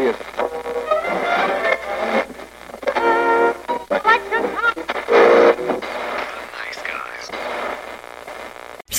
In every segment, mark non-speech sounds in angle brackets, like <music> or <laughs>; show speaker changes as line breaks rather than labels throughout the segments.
serious.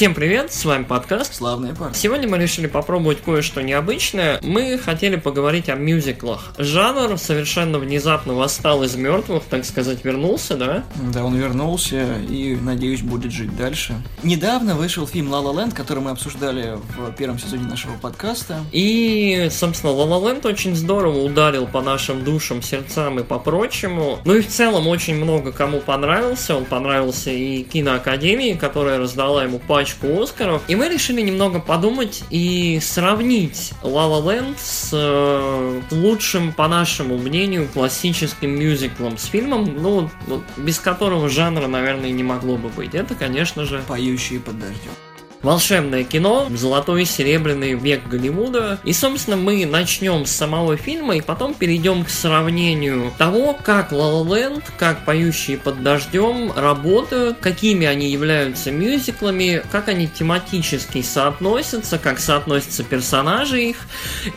Всем привет, с вами подкаст.
Славные парни.
Сегодня мы решили попробовать кое-что необычное. Мы хотели поговорить о мюзиклах. Жанр совершенно внезапно восстал из мертвых, так сказать, вернулся, да?
Да, он вернулся и, надеюсь, будет жить дальше. Недавно вышел фильм «Ла Ла Ленд», который мы обсуждали в первом сезоне нашего подкаста.
И, собственно, «Ла Ла Ленд» очень здорово ударил по нашим душам, сердцам и по прочему. Ну и в целом очень много кому понравился. Он понравился и киноакадемии, которая раздала ему пачку парочку Оскаров. И мы решили немного подумать и сравнить La La Land с э, лучшим, по нашему мнению, классическим мюзиклом, с фильмом, ну, без которого жанра, наверное, не могло бы быть. Это, конечно же...
«Поющие под дождем»
волшебное кино, золотой и серебряный век Голливуда. И, собственно, мы начнем с самого фильма и потом перейдем к сравнению того, как La La Land, как «Поющие под дождем» работают, какими они являются мюзиклами, как они тематически соотносятся, как соотносятся персонажи их.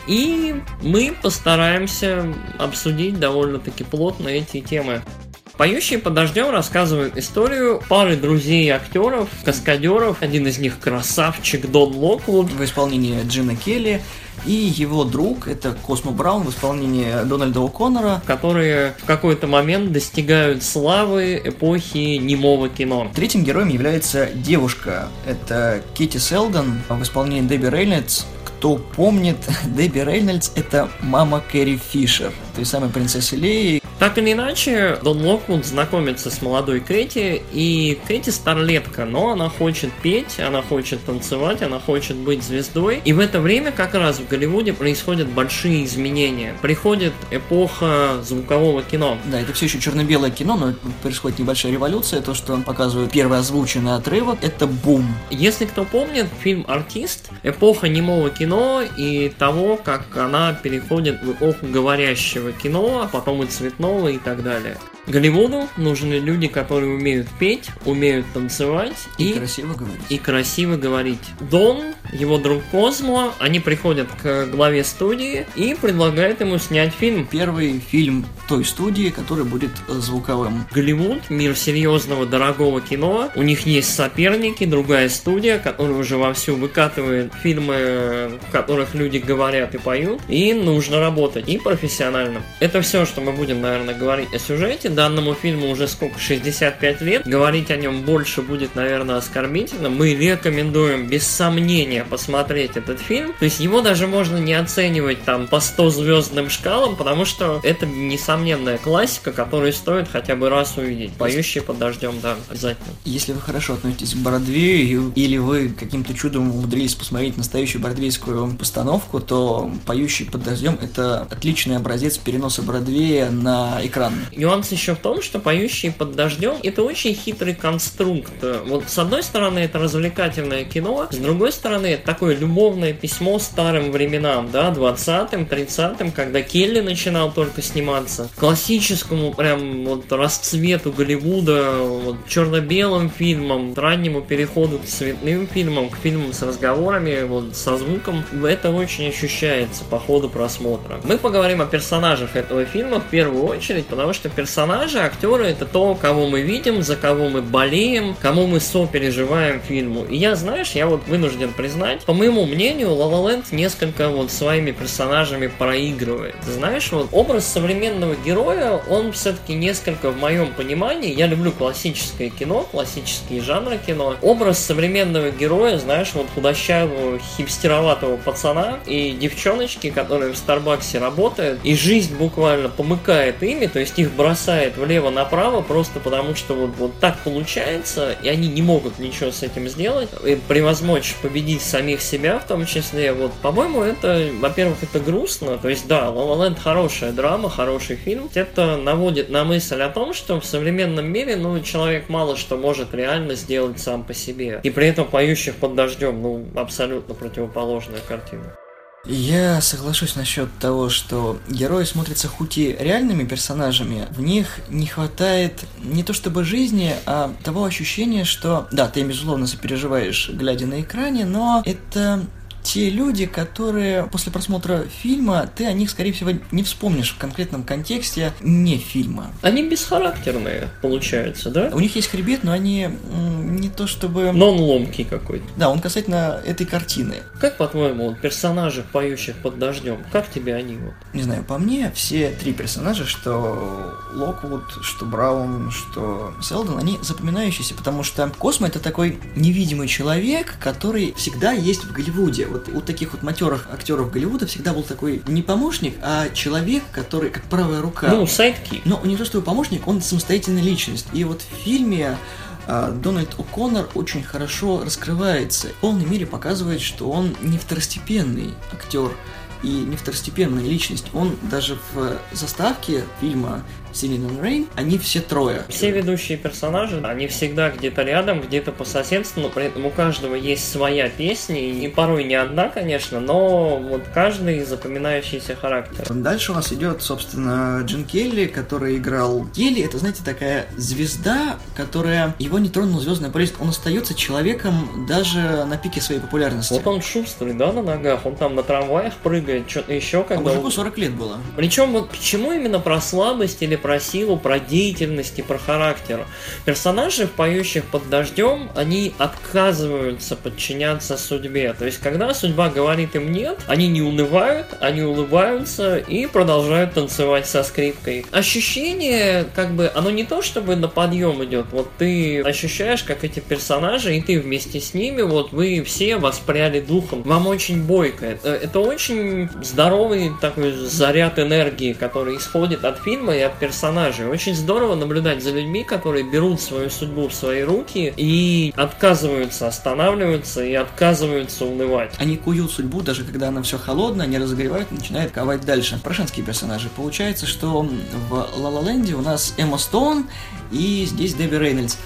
И мы постараемся обсудить довольно-таки плотно эти темы. Поющие под дождем рассказывают историю пары друзей актеров, каскадеров. Один из них красавчик Дон Локвуд.
В исполнении Джина Келли. И его друг, это Космо Браун в исполнении Дональда О'Коннора.
Которые в какой-то момент достигают славы эпохи немого кино.
Третьим героем является девушка. Это Кити Селдон в исполнении Дебби Рейнольдс. Кто помнит, <laughs> Дебби Рейнольдс – это мама Кэрри Фишер, той самой принцессы Леи,
так или иначе, Дон Локвуд знакомится с молодой Кэти, и Кэти старлетка, но она хочет петь, она хочет танцевать, она хочет быть звездой. И в это время как раз в Голливуде происходят большие изменения. Приходит эпоха звукового кино.
Да, это все еще черно-белое кино, но происходит небольшая революция. То, что он показывает первый озвученный отрывок, это бум.
Если кто помнит, фильм «Артист», эпоха немого кино и того, как она переходит в эпоху говорящего кино, а потом и цветного основа и так далее. Голливуду нужны люди, которые умеют петь, умеют танцевать
и, и красиво говорить.
И красиво говорить. Дон, его друг Козмо, они приходят к главе студии и предлагают ему снять фильм.
Первый фильм той студии, который будет звуковым.
Голливуд, мир серьезного, дорогого кино. У них есть соперники, другая студия, которая уже вовсю выкатывает фильмы, в которых люди говорят и поют. И нужно работать и профессионально. Это все, что мы будем, наверное, говорить о сюжете данному фильму уже сколько, 65 лет. Говорить о нем больше будет, наверное, оскорбительно. Мы рекомендуем без сомнения посмотреть этот фильм. То есть его даже можно не оценивать там по 100 звездным шкалам, потому что это несомненная классика, которую стоит хотя бы раз увидеть. Поющие под дождем, да, обязательно.
Если вы хорошо относитесь к Бродвею, или вы каким-то чудом умудрились посмотреть настоящую бродвейскую постановку, то «Поющий под дождем» — это отличный образец переноса Бродвея на экран.
Нюанс еще еще в том, что «Поющие под дождем» — это очень хитрый конструкт. Вот с одной стороны это развлекательное кино, с другой стороны это такое любовное письмо старым временам, да, 20-м, 30-м, когда Келли начинал только сниматься. Классическому прям вот расцвету Голливуда, вот черно-белым фильмам, раннему переходу к цветным фильмам, к фильмам с разговорами, вот со звуком. Это очень ощущается по ходу просмотра. Мы поговорим о персонажах этого фильма в первую очередь, потому что персонаж персонажи, актеры это то, кого мы видим, за кого мы болеем, кому мы сопереживаем фильму. И я, знаешь, я вот вынужден признать, по моему мнению, La Land несколько вот своими персонажами проигрывает. Знаешь, вот образ современного героя, он все-таки несколько в моем понимании, я люблю классическое кино, классические жанры кино, образ современного героя, знаешь, вот худощавого, хипстероватого пацана и девчоночки, которые в Старбаксе работают, и жизнь буквально помыкает ими, то есть их бросает бросает влево-направо просто потому, что вот, вот так получается, и они не могут ничего с этим сделать, и превозмочь победить самих себя в том числе. Вот, по-моему, это, во-первых, это грустно, то есть, да, La La Land хорошая драма, хороший фильм, это наводит на мысль о том, что в современном мире, ну, человек мало что может реально сделать сам по себе. И при этом поющих под дождем, ну, абсолютно противоположная картина.
Я соглашусь насчет того, что герои смотрятся хоть и реальными персонажами, в них не хватает не то чтобы жизни, а того ощущения, что, да, ты, безусловно, сопереживаешь, глядя на экране, но это те люди, которые после просмотра фильма, ты о них, скорее всего, не вспомнишь в конкретном контексте не фильма.
Они бесхарактерные, получается, да?
У них есть хребет, но они не то чтобы...
Но он ломкий какой-то.
Да, он касательно этой картины.
Как, по-твоему, вот, персонажи, поющих под дождем, как тебе они вот?
Не знаю, по мне, все три персонажа, что Локвуд, что Браун, что Селдон, они запоминающиеся, потому что Космо это такой невидимый человек, который всегда есть в Голливуде. Вот у таких вот матерых актеров Голливуда всегда был такой не помощник, а человек, который как правая рука.
Ну, сайдки.
Но не то, что помощник, он самостоятельная личность. И вот в фильме а, Дональд О'Коннор очень хорошо раскрывается, в полной мере показывает, что он не второстепенный актер и не второстепенная личность. Он даже в заставке фильма Силин и Рейн, они все трое.
Все ведущие персонажи, они всегда где-то рядом, где-то по соседству, но при этом у каждого есть своя песня, и порой не одна, конечно, но вот каждый запоминающийся характер.
Дальше у нас идет, собственно, Джин Келли, который играл Келли. Это, знаете, такая звезда, которая его не тронул звездная болезнь. Он остается человеком даже на пике своей популярности.
Вот он шустрый, да, на ногах, он там на трамваях прыгает, что-то еще когда... А
мужику 40 лет было.
Причем вот почему именно про слабость или про силу, про деятельность и про характер. Персонажи, поющих под дождем, они отказываются подчиняться судьбе. То есть, когда судьба говорит им нет, они не унывают, они улыбаются и продолжают танцевать со скрипкой. Ощущение, как бы, оно не то, чтобы на подъем идет. Вот ты ощущаешь, как эти персонажи, и ты вместе с ними, вот вы все воспряли духом. Вам очень бойко. Это, это очень здоровый такой заряд энергии, который исходит от фильма и от персонажей персонажей. Очень здорово наблюдать за людьми, которые берут свою судьбу в свои руки и отказываются останавливаться и отказываются унывать.
Они куют судьбу, даже когда она все холодная, они разогревают и начинают ковать дальше. Про женские персонажи. Получается, что в Ла Ла Ленде у нас Эмма Стоун и здесь Дебби Рейнольдс.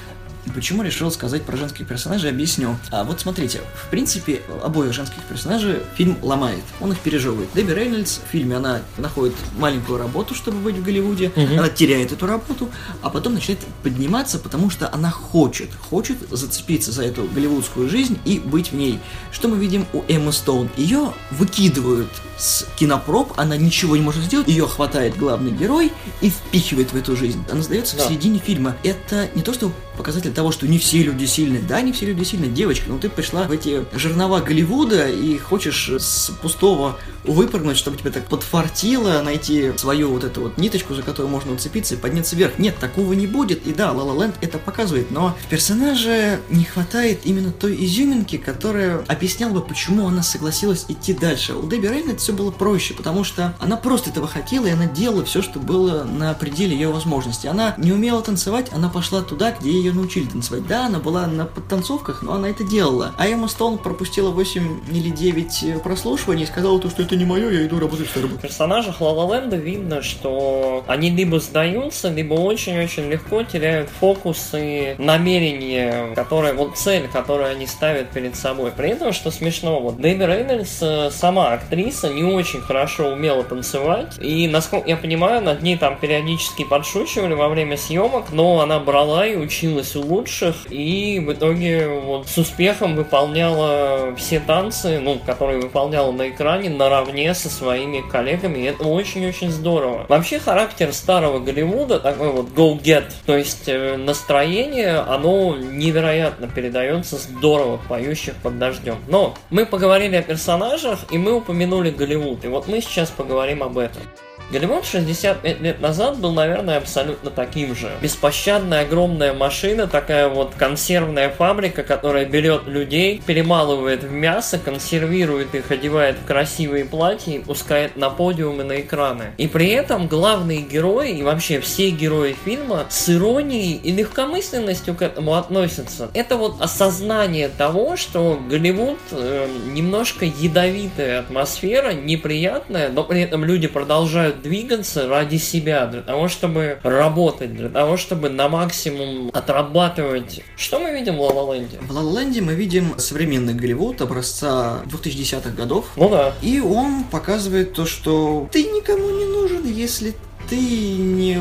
Почему решил сказать про женских персонажей, объясню. А вот смотрите, в принципе, обоих женских персонажей фильм ломает, он их пережевывает. Дебби Рейнольдс в фильме, она находит маленькую работу, чтобы быть в Голливуде, угу. она теряет эту работу, а потом начинает подниматься, потому что она хочет, хочет зацепиться за эту голливудскую жизнь и быть в ней. Что мы видим у Эммы Стоун? Ее выкидывают с кинопроб, она ничего не может сделать, ее хватает главный герой и впихивает в эту жизнь. Она сдается да. в середине фильма. Это не то, что показатель того, что не все люди сильны. Да, не все люди сильны. Девочка, но ты пришла в эти жернова Голливуда и хочешь с пустого выпрыгнуть, чтобы тебе так подфартило, найти свою вот эту вот ниточку, за которую можно уцепиться и подняться вверх. Нет, такого не будет. И да, La La Land это показывает, но в персонаже не хватает именно той изюминки, которая объясняла бы, почему она согласилась идти дальше. У Дебби Рейнольд все было проще, потому что она просто этого хотела, и она делала все, что было на пределе ее возможностей. Она не умела танцевать, она пошла туда, где ее научили танцевать. Да, она была на подтанцовках, но она это делала. А Эмма Стоун пропустила 8 или 9 прослушиваний и сказала то, что это не мое, я иду работать в Starbucks.
В персонажах Лалаленда видно, что они либо сдаются, либо очень-очень легко теряют фокус и намерение, которое, вот цель, которую они ставят перед собой. При этом, что смешно, вот Дэби Рейнольдс, э, сама актриса, не очень хорошо умела танцевать, и, насколько я понимаю, над ней там периодически подшучивали во время съемок, но она брала и училась у лучших, и в итоге вот с успехом выполняла все танцы, ну, которые выполняла на экране, на наравне со своими коллегами, и это очень-очень здорово. Вообще характер старого Голливуда такой вот go get, то есть э, настроение, оно невероятно передается здорово поющих под дождем. Но мы поговорили о персонажах, и мы упомянули Голливуд, и вот мы сейчас поговорим об этом. Голливуд 65 лет назад был, наверное, абсолютно таким же. Беспощадная огромная машина, такая вот консервная фабрика, которая берет людей, перемалывает в мясо, консервирует их, одевает в красивые платья и пускает на подиумы на экраны. И при этом главные герои и вообще все герои фильма с иронией и легкомысленностью к этому относятся. Это вот осознание того, что Голливуд э, немножко ядовитая атмосфера, неприятная, но при этом люди продолжают двигаться ради себя, для того, чтобы работать, для того, чтобы на максимум отрабатывать. Что мы видим в Ла Ленде?
В Ла Ленде мы видим современный Голливуд образца 2010-х годов.
Ну да.
И он показывает то, что ты никому не нужен, если ты не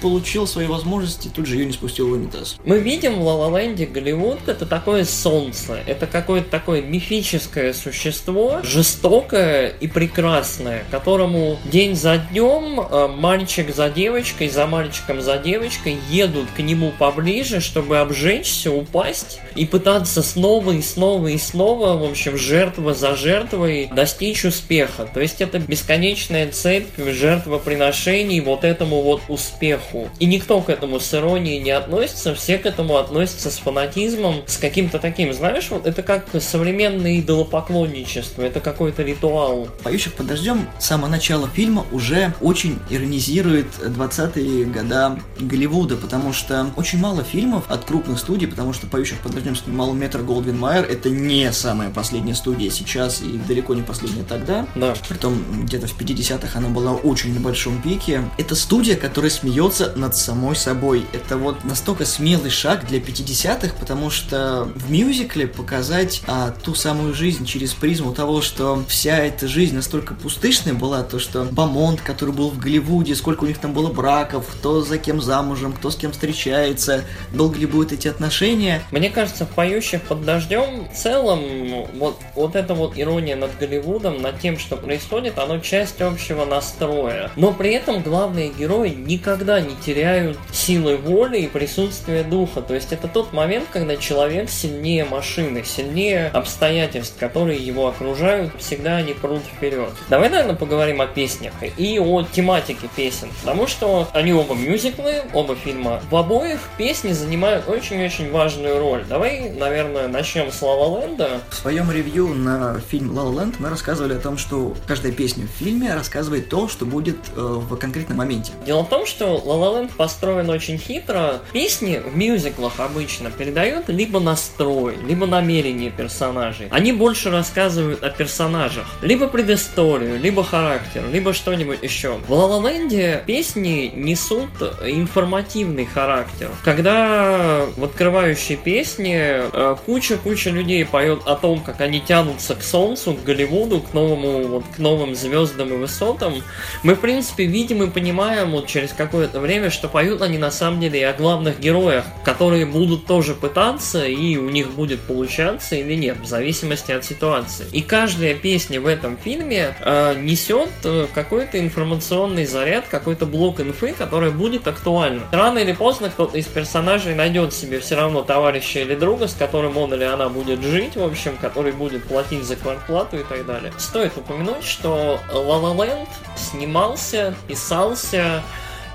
получил свои возможности, тут же ее не спустил в унитаз.
Мы видим в Лалаленде Голливуд это такое солнце, это какое-то такое мифическое существо, жестокое и прекрасное, которому день за днем э, мальчик за девочкой, за мальчиком за девочкой едут к нему поближе, чтобы обжечься, упасть и пытаться снова и снова и снова, в общем, жертва за жертвой достичь успеха. То есть это бесконечная цепь жертвоприношений вот этому вот успеху. И никто к этому с иронией не относится, все к этому относятся с фанатизмом, с каким-то таким, знаешь, вот это как современное идолопоклонничество, это какой-то ритуал.
«Поющих под дождем» с самого начала фильма уже очень иронизирует 20-е года Голливуда, потому что очень мало фильмов от крупных студий, потому что «Поющих под дождем» снимал Метр Голдвин Майер, это не самая последняя студия сейчас и далеко не последняя тогда.
Да.
Притом где-то в 50-х она была очень небольшом пике. Это студия, которая смеется над самой собой. Это вот настолько смелый шаг для 50-х, потому что в мюзикле показать а, ту самую жизнь через призму того, что вся эта жизнь настолько пустышная была, то что Бамонт, который был в Голливуде, сколько у них там было браков, кто за кем замужем, кто с кем встречается, долго ли будут эти отношения.
Мне кажется, в «Поющих под дождем» в целом вот, вот эта вот ирония над Голливудом, над тем, что происходит, оно часть общего настроя. Но при этом главные герои никогда не теряют силы воли и присутствия духа. То есть это тот момент, когда человек сильнее машины, сильнее обстоятельств, которые его окружают, всегда они прут вперед. Давай, наверное, поговорим о песнях и о тематике песен. Потому что они оба мюзиклы, оба фильма. В обоих песни занимают очень-очень важную роль. Давай, наверное, начнем с La Land.
В своем ревью на фильм La Land мы рассказывали о том, что каждая песня в фильме рассказывает то, что будет э, в конкретном моменте.
Дело в том, что La La Land построен очень хитро. Песни в мюзиклах обычно передают либо настрой, либо намерение персонажей. Они больше рассказывают о персонажах. Либо предысторию, либо характер, либо что-нибудь еще. В La La Land песни несут информативный характер. Когда в открывающей песне э, куча-куча людей поет о том, как они тянутся к солнцу, к Голливуду, к новому, вот, к новым звездам и высотам, мы, в принципе, видим и понимаем вот через какое-то время, что поют они на самом деле и о главных героях, которые будут тоже пытаться, и у них будет получаться или нет, в зависимости от ситуации. И каждая песня в этом фильме э, несет э, какой-то информационный заряд, какой-то блок инфы, который будет актуальным. Рано или поздно кто-то из персонажей найдет себе все равно товарища или друга, с которым он или она будет жить, в общем, который будет платить за квартплату и так далее. Стоит упомянуть, что La La Land снимался, писался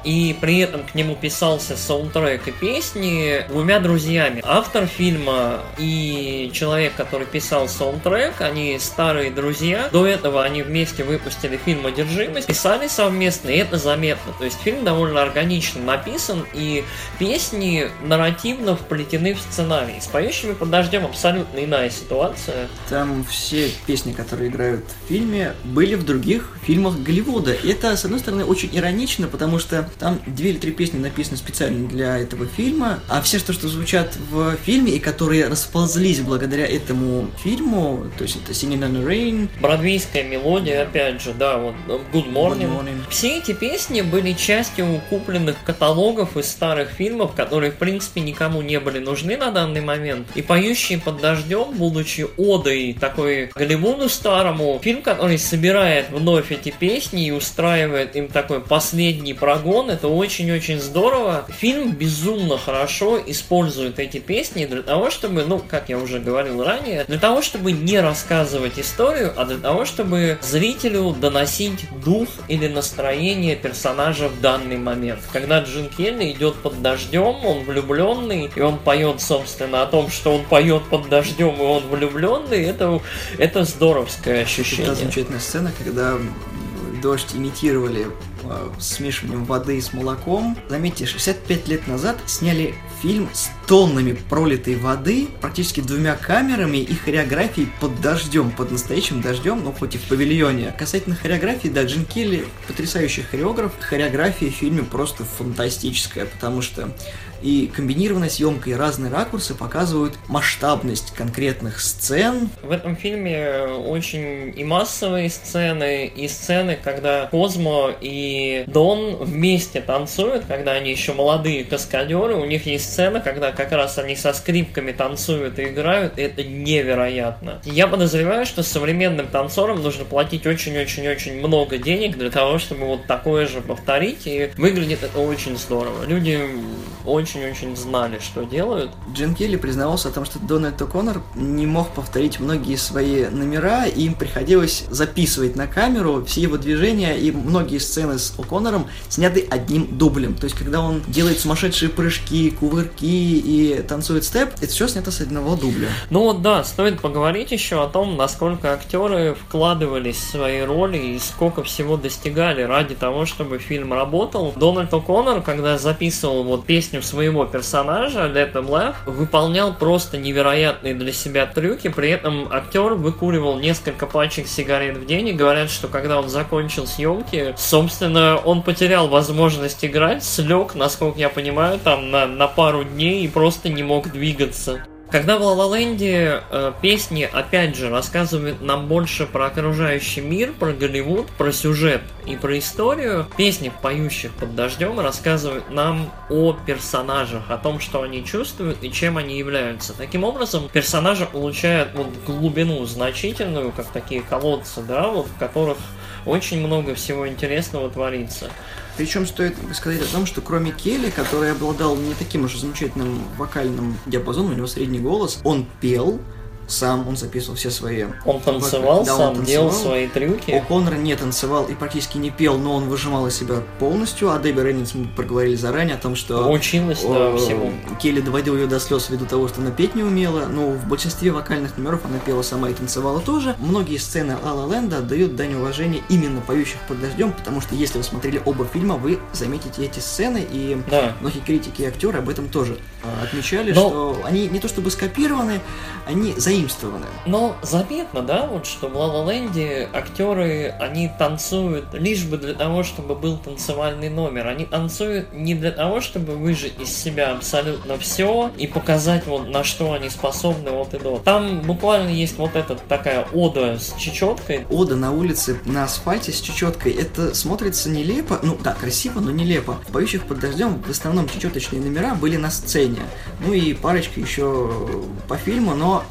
и при этом к нему писался саундтрек и песни двумя друзьями. Автор фильма и человек, который писал саундтрек, они старые друзья. До этого они вместе выпустили фильм «Одержимость», писали совместно, и это заметно. То есть фильм довольно органично написан, и песни нарративно вплетены в сценарий. С «Поющими под дождем» абсолютно иная ситуация.
Там все песни, которые играют в фильме, были в других фильмах Голливуда. И это, с одной стороны, очень иронично, потому что там две или три песни написаны специально для этого фильма, а все, что, что звучат в фильме и которые расползлись благодаря этому фильму, то есть это Singing in the Rain.
Бродвейская мелодия, опять же, да, вот Good Morning.
Good Morning.
Все эти песни были частью купленных каталогов из старых фильмов, которые, в принципе, никому не были нужны на данный момент. И «Поющие под дождем», будучи одой такой Голливуду старому, фильм, который собирает вновь эти песни и устраивает им такой последний прогон, это очень-очень здорово. Фильм безумно хорошо использует эти песни для того, чтобы, ну, как я уже говорил ранее, для того, чтобы не рассказывать историю, а для того, чтобы зрителю доносить дух или настроение персонажа в данный момент. Когда Джин Келли идет под дождем, он влюбленный, и он поет, собственно, о том, что он поет под дождем, и он влюбленный, это, это здоровское ощущение.
Это замечательная сцена, когда дождь имитировали э, смешиванием воды с молоком. Заметьте, 65 лет назад сняли фильм с тоннами пролитой воды, практически двумя камерами и хореографией под дождем, под настоящим дождем, ну хоть и в павильоне. Касательно хореографии, да, Джин Келли потрясающий хореограф. Хореография в фильме просто фантастическая, потому что и комбинированная съемка и разные ракурсы показывают масштабность конкретных сцен.
В этом фильме очень и массовые сцены, и сцены, когда Козмо и Дон вместе танцуют, когда они еще молодые каскадеры, у них есть сцена, когда как раз они со скрипками танцуют и играют, и это невероятно. Я подозреваю, что современным танцорам нужно платить очень-очень-очень много денег для того, чтобы вот такое же повторить, и выглядит это очень здорово. Люди очень-очень знали, что делают.
Джин Келли признавался о том, что Дональд О'Коннор не мог повторить многие свои номера, и им приходилось записывать на камеру все его движения, и многие сцены с О'Коннором сняты одним дублем. То есть, когда он делает сумасшедшие прыжки, кувырки и танцует степ, это все снято с одного дубля.
Ну вот да, стоит поговорить еще о том, насколько актеры вкладывались в свои роли и сколько всего достигали ради того, чтобы фильм работал. Дональд О'Коннор, когда записывал вот песню песню своего персонажа, Them Laugh, выполнял просто невероятные для себя трюки, при этом актер выкуривал несколько пачек сигарет в день, и говорят, что когда он закончил съемки, собственно, он потерял возможность играть, слег, насколько я понимаю, там на, на пару дней и просто не мог двигаться. Когда в ла э, песни, опять же, рассказывают нам больше про окружающий мир, про Голливуд, про сюжет и про историю, песни, поющих под дождем, рассказывают нам о персонажах, о том, что они чувствуют и чем они являются. Таким образом, персонажи получают вот глубину значительную, как такие колодцы, да, вот в которых очень много всего интересного творится.
Причем стоит сказать о том, что кроме Келли, который обладал не таким уж замечательным вокальным диапазоном, у него средний голос, он пел, сам, он записывал все свои...
Он танцевал да, сам, он танцевал. делал свои трюки.
У Коннора не танцевал и практически не пел, но он выжимал из себя полностью, а Дебби Рейнольдс мы проговорили заранее о том, что...
Училась, да, всему.
Келли доводил ее до слез ввиду того, что она петь не умела, но в большинстве вокальных номеров она пела сама и танцевала тоже. Многие сцены Ла Ленда отдают дань уважения именно поющих под дождем, потому что если вы смотрели оба фильма, вы заметите эти сцены, и да. многие критики и актеры об этом тоже а, отмечали, но... что они не то чтобы скопированы, они заимствованы заимствованы.
Но заметно, да, вот что в Ла Ленде актеры, они танцуют лишь бы для того, чтобы был танцевальный номер. Они танцуют не для того, чтобы выжить из себя абсолютно все и показать вот на что они способны вот и до. Там буквально есть вот эта такая ода с чечеткой.
Ода на улице на асфальте с чечеткой. Это смотрится нелепо, ну да, красиво, но нелепо. В «Поющих под дождем» в основном чечеточные номера были на сцене. Ну и парочка еще по фильму, но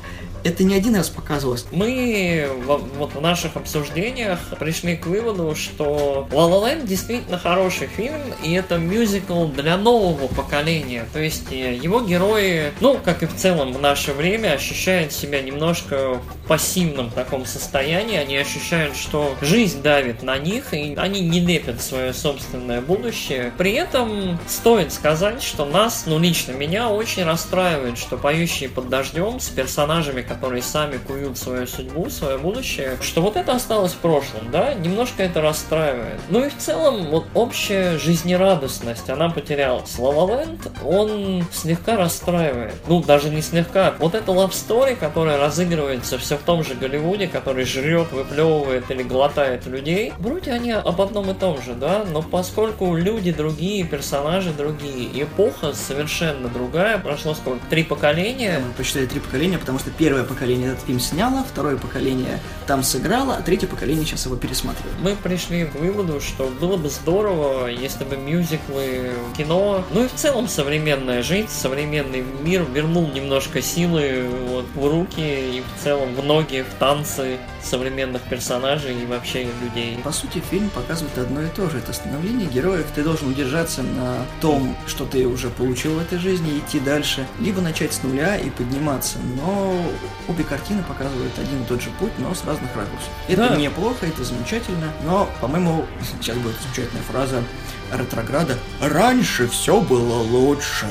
это не один раз показывалось.
Мы вот в наших обсуждениях пришли к выводу, что La La Land действительно хороший фильм, и это мюзикл для нового поколения. То есть э, его герои, ну, как и в целом в наше время, ощущают себя немножко в пассивном таком состоянии. Они ощущают, что жизнь давит на них, и они не лепят свое собственное будущее. При этом стоит сказать, что нас, ну, лично меня, очень расстраивает, что поющие под дождем с персонажами, которые сами куют свою судьбу, свое будущее, что вот это осталось в прошлом, да, немножко это расстраивает. Ну и в целом, вот общая жизнерадостность, она потерялась. Лалаленд, он слегка расстраивает. Ну, даже не слегка. Вот love story, которая разыгрывается все в том же Голливуде, который жрет, выплевывает или глотает людей, вроде они об одном и том же, да, но поскольку люди другие, персонажи другие, эпоха совершенно другая, прошло сколько? Три поколения?
Посчитали три поколения, потому что первое поколение этот фильм сняло, второе поколение там сыграло, а третье поколение сейчас его пересматривает.
Мы пришли к выводу, что было бы здорово, если бы мюзиклы, кино, ну и в целом современная жизнь, современный мир вернул немножко силы вот, в руки и в целом в ноги, в танцы современных персонажей и вообще людей.
По сути, фильм показывает одно и то же. Это становление героев. Ты должен удержаться на том, что ты уже получил в этой жизни, идти дальше, либо начать с нуля и подниматься. Но обе картины показывают один и тот же путь, но с разных ракурсов. Это да. неплохо, это замечательно, но, по-моему, <laughs> сейчас будет замечательная фраза ретрограда «Раньше все было лучше».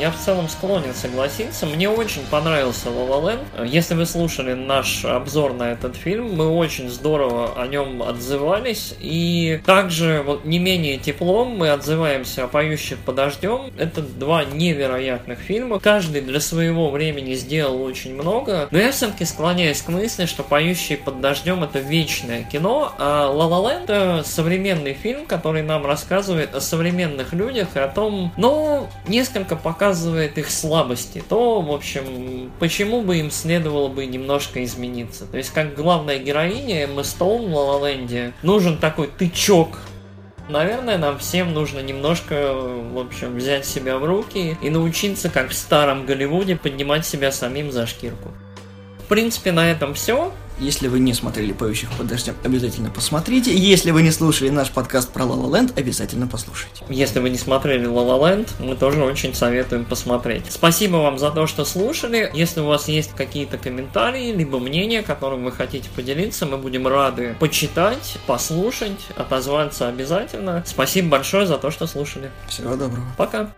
Я в целом склонен согласиться. Мне очень понравился Land. Если вы слушали наш обзор на этот фильм, мы очень здорово о нем отзывались. И также вот не менее теплом мы отзываемся о «Поющих подождем». Это два невероятных фильма. Каждый для своего времени сделал очень много. Но я все-таки склоняюсь к мысли, что «Поющие под дождем» — это вечное кино, а «La La Land» — это современный фильм, который нам рассказывает о современных людях и о том, ну, несколько показывает их слабости. То, в общем, почему бы им следовало бы немножко измениться. То есть, как главная героиня Эмма Стоун в «La La Land» нужен такой тычок Наверное, нам всем нужно немножко, в общем, взять себя в руки и научиться, как в старом Голливуде, поднимать себя самим за шкирку. В принципе, на этом все.
Если вы не смотрели «Поющих под дождем», обязательно посмотрите. Если вы не слушали наш подкаст про La Land, обязательно послушайте.
Если вы не смотрели La Land, мы тоже очень советуем посмотреть. Спасибо вам за то, что слушали. Если у вас есть какие-то комментарии, либо мнения, которым вы хотите поделиться, мы будем рады почитать, послушать, отозваться обязательно. Спасибо большое за то, что слушали.
Всего доброго.
Пока.